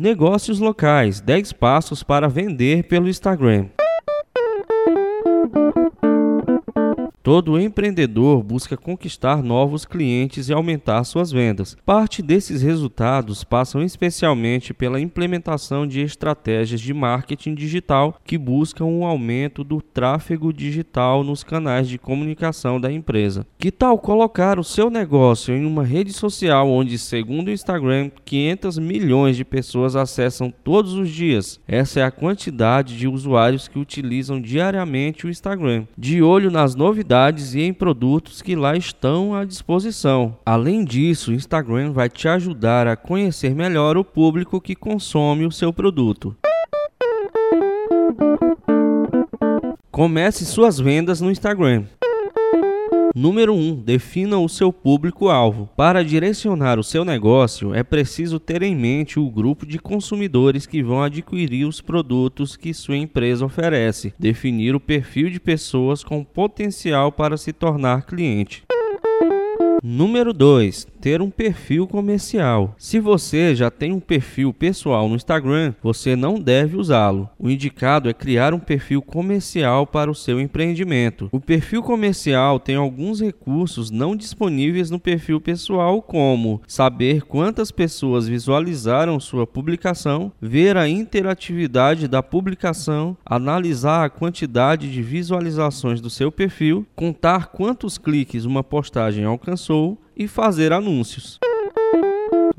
Negócios locais: 10 passos para vender pelo Instagram. Todo empreendedor busca conquistar novos clientes e aumentar suas vendas. Parte desses resultados passam especialmente pela implementação de estratégias de marketing digital que buscam um aumento do tráfego digital nos canais de comunicação da empresa. Que tal colocar o seu negócio em uma rede social onde, segundo o Instagram, 500 milhões de pessoas acessam todos os dias? Essa é a quantidade de usuários que utilizam diariamente o Instagram. De olho nas novidades e em produtos que lá estão à disposição. Além disso, o Instagram vai te ajudar a conhecer melhor o público que consome o seu produto. Comece suas vendas no Instagram. Número 1. Um, defina o seu público-alvo. Para direcionar o seu negócio, é preciso ter em mente o grupo de consumidores que vão adquirir os produtos que sua empresa oferece. Definir o perfil de pessoas com potencial para se tornar cliente. Número 2 ter um perfil comercial. Se você já tem um perfil pessoal no Instagram, você não deve usá-lo. O indicado é criar um perfil comercial para o seu empreendimento. O perfil comercial tem alguns recursos não disponíveis no perfil pessoal, como saber quantas pessoas visualizaram sua publicação, ver a interatividade da publicação, analisar a quantidade de visualizações do seu perfil, contar quantos cliques uma postagem alcançou e fazer anúncios.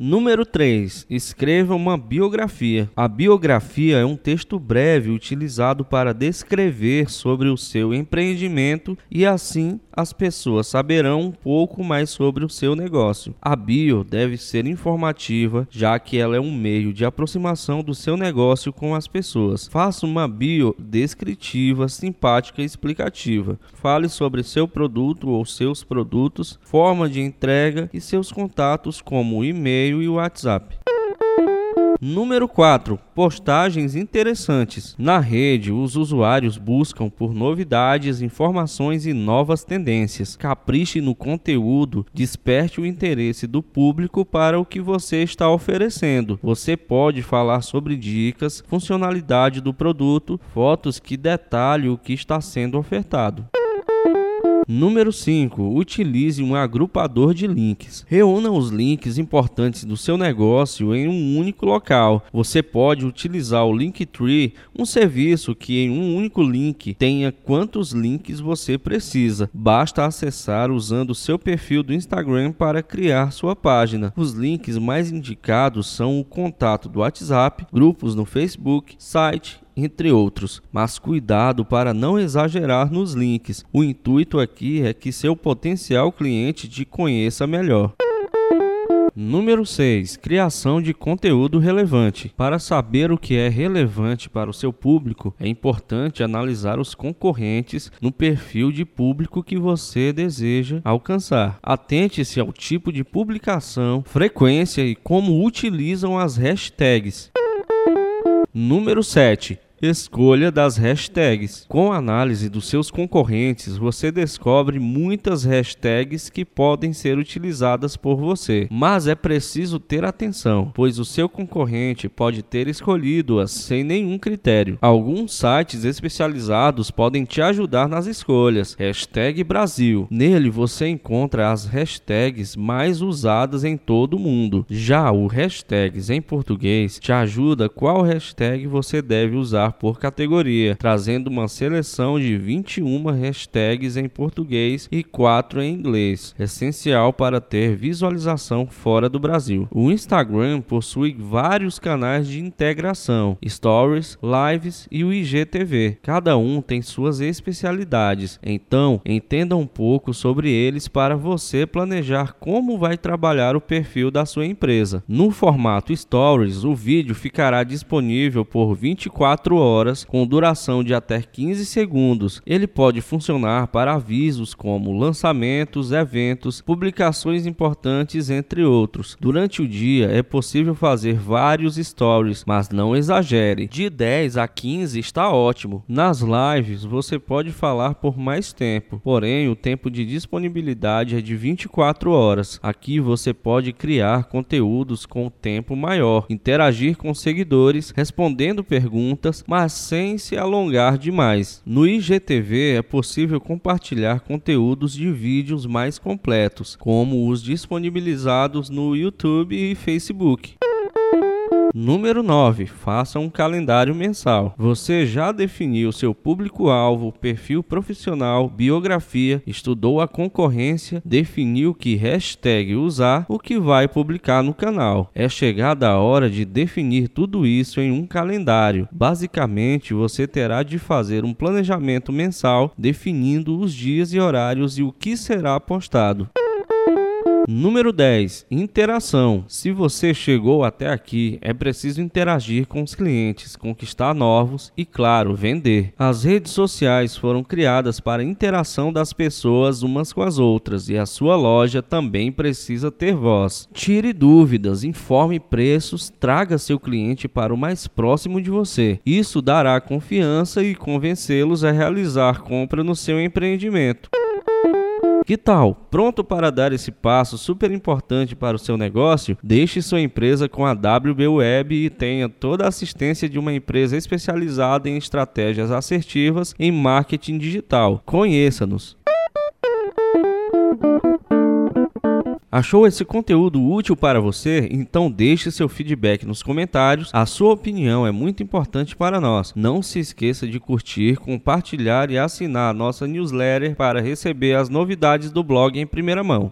Número 3. Escreva uma biografia. A biografia é um texto breve utilizado para descrever sobre o seu empreendimento e assim as pessoas saberão um pouco mais sobre o seu negócio. A bio deve ser informativa, já que ela é um meio de aproximação do seu negócio com as pessoas. Faça uma bio descritiva, simpática e explicativa. Fale sobre seu produto ou seus produtos, forma de entrega e seus contatos como e-mail e-mail e o WhatsApp. Número 4. Postagens interessantes. Na rede, os usuários buscam por novidades, informações e novas tendências. Capriche no conteúdo, desperte o interesse do público para o que você está oferecendo. Você pode falar sobre dicas, funcionalidade do produto, fotos que detalhem o que está sendo ofertado. Número 5. Utilize um agrupador de links. Reúna os links importantes do seu negócio em um único local. Você pode utilizar o Linktree, um serviço que em um único link tenha quantos links você precisa. Basta acessar usando seu perfil do Instagram para criar sua página. Os links mais indicados são o contato do WhatsApp, grupos no Facebook, site entre outros. Mas cuidado para não exagerar nos links. O intuito aqui é que seu potencial cliente te conheça melhor. Número 6. Criação de conteúdo relevante. Para saber o que é relevante para o seu público, é importante analisar os concorrentes no perfil de público que você deseja alcançar. Atente-se ao tipo de publicação, frequência e como utilizam as hashtags. Número 7 Escolha das hashtags. Com análise dos seus concorrentes, você descobre muitas hashtags que podem ser utilizadas por você. Mas é preciso ter atenção, pois o seu concorrente pode ter escolhido-as sem nenhum critério. Alguns sites especializados podem te ajudar nas escolhas. Hashtag Brasil. Nele você encontra as hashtags mais usadas em todo o mundo. Já o hashtags em português te ajuda qual hashtag você deve usar por categoria, trazendo uma seleção de 21 hashtags em português e 4 em inglês, essencial para ter visualização fora do Brasil. O Instagram possui vários canais de integração, stories, lives e o IGTV. Cada um tem suas especialidades, então entenda um pouco sobre eles para você planejar como vai trabalhar o perfil da sua empresa. No formato Stories, o vídeo ficará disponível por 24 horas, com duração de até 15 segundos. Ele pode funcionar para avisos como lançamentos, eventos, publicações importantes, entre outros. Durante o dia é possível fazer vários stories, mas não exagere. De 10 a 15 está ótimo. Nas lives você pode falar por mais tempo, porém o tempo de disponibilidade é de 24 horas. Aqui você pode criar conteúdos com tempo maior, interagir com seguidores, respondendo perguntas, mas sem se alongar demais. No IGTV é possível compartilhar conteúdos de vídeos mais completos, como os disponibilizados no YouTube e Facebook. Número 9. Faça um calendário mensal. Você já definiu seu público-alvo, perfil profissional, biografia, estudou a concorrência, definiu que hashtag usar, o que vai publicar no canal. É chegada a hora de definir tudo isso em um calendário. Basicamente, você terá de fazer um planejamento mensal definindo os dias e horários e o que será postado. Número 10. Interação. Se você chegou até aqui, é preciso interagir com os clientes, conquistar novos e, claro, vender. As redes sociais foram criadas para a interação das pessoas umas com as outras e a sua loja também precisa ter voz. Tire dúvidas, informe preços, traga seu cliente para o mais próximo de você. Isso dará confiança e convencê-los a realizar compra no seu empreendimento. Que tal? Pronto para dar esse passo super importante para o seu negócio? Deixe sua empresa com a WB Web e tenha toda a assistência de uma empresa especializada em estratégias assertivas em marketing digital. Conheça-nos. Achou esse conteúdo útil para você? Então deixe seu feedback nos comentários. A sua opinião é muito importante para nós. Não se esqueça de curtir, compartilhar e assinar a nossa newsletter para receber as novidades do blog em primeira mão.